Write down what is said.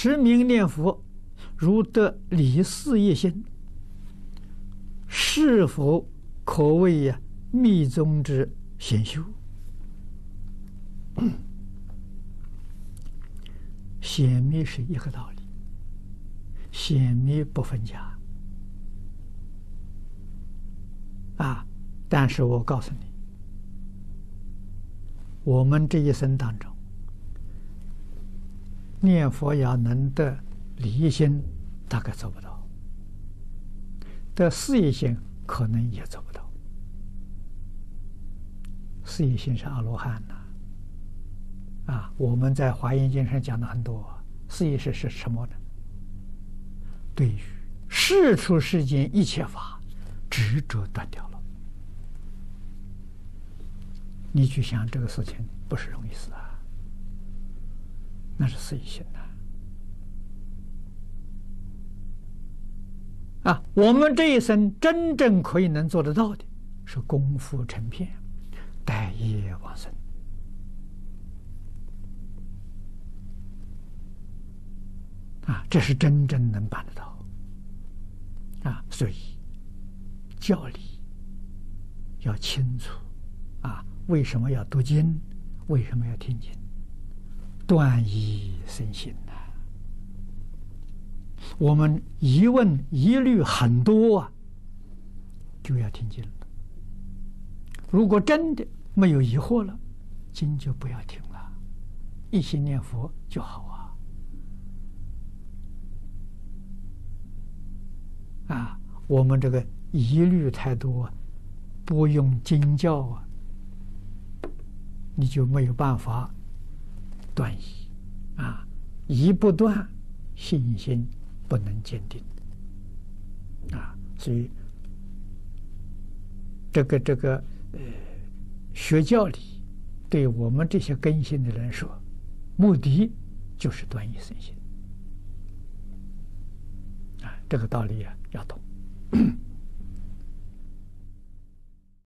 持名念佛，如得理事业心，是否可谓呀密宗之显修？显密是一个道理，显密不分家啊！但是我告诉你，我们这一生当中。念佛要能得离心，大概做不到；得事业心，可能也做不到。事业心是阿罗汉呐，啊，我们在《华严经》上讲的很多。事业心是什么呢？对于世出世间一切法，执着断掉了。你去想这个事情，不是容易事啊。是随心呐！啊，我们这一生真正可以能做得到的，是功夫成片，待业往生。啊，这是真正能办得到。啊，所以教理要清楚。啊，为什么要读经？为什么要听经？断疑生信呐！我们疑问疑虑很多啊，就要听经了。如果真的没有疑惑了，经就不要听了，一心念佛就好啊！啊，我们这个疑虑太多，不用经教啊，你就没有办法。断疑啊，疑不断，信心不能坚定啊，所以这个这个呃，学教理对我们这些根性的人说，目的就是断疑生信啊，这个道理啊要懂。